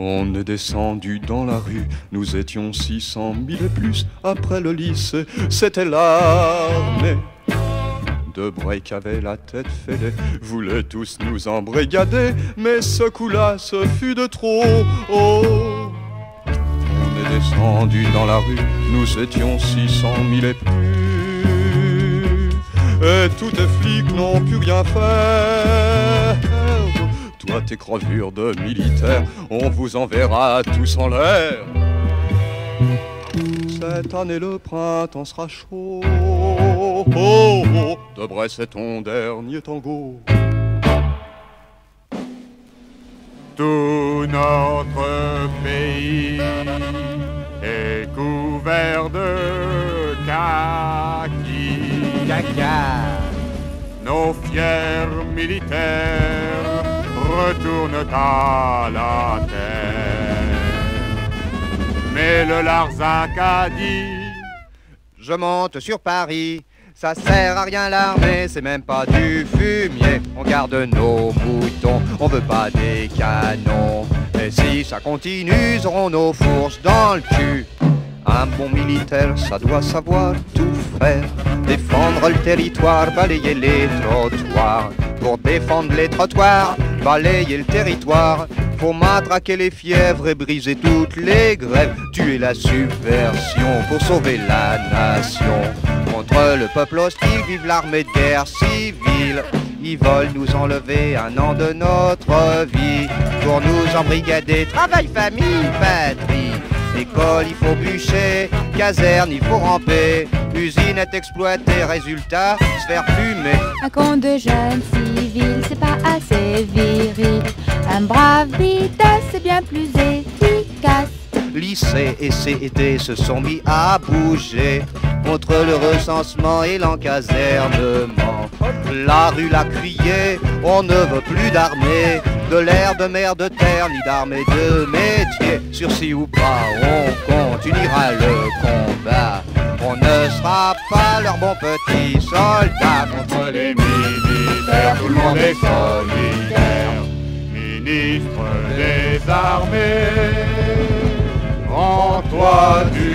On est descendu dans la rue, nous étions 600 000 et plus. Après le lycée, c'était l'armée. De break avait la tête fêlée, voulait tous nous embrigader, mais ce coup-là, ce fut de trop. Oh. On est descendu dans la rue, nous étions 600 000 et plus. Et tous les flics n'ont pu rien faire. Toi, tes crevures de militaires, on vous enverra tous en l'air. Cette année, le printemps sera chaud. Oh, oh, de Brest, c'est ton dernier tango. Tout notre pays est couvert de kaki. Caca. Nos fiers militaires retournent à la terre. Mais le Larzac a dit Je monte sur Paris. Ça sert à rien l'armée, c'est même pas du fumier. On garde nos moutons, on veut pas des canons. Et si ça continue, ils auront nos fourches dans le cul. Un bon militaire, ça doit savoir tout faire. Défendre le territoire, balayer les trottoirs. Pour défendre les trottoirs, balayer le territoire. Pour matraquer les fièvres et briser toutes les grèves. Tuer la subversion pour sauver la nation. Contre le peuple hostile, vive l'armée de guerre civile. Ils veulent nous enlever un an de notre vie. Pour nous embrigader, travail, famille, patrie. École, il faut bûcher, caserne, il faut ramper, usine est exploitée, résultat, se faire fumer. Un compte de jeunes civils, Un brave c'est bien plus efficace. Lycée et CET se sont mis à bouger contre le recensement et l'encasernement. La rue l'a crié, on ne veut plus d'armée, de l'air, de mer, de terre, ni d'armée de métier. Sursis ou pas, on continuera le combat. On ne sera pas leur bon petit soldat contre les militaires, tout le monde ministre des armées, rends-toi du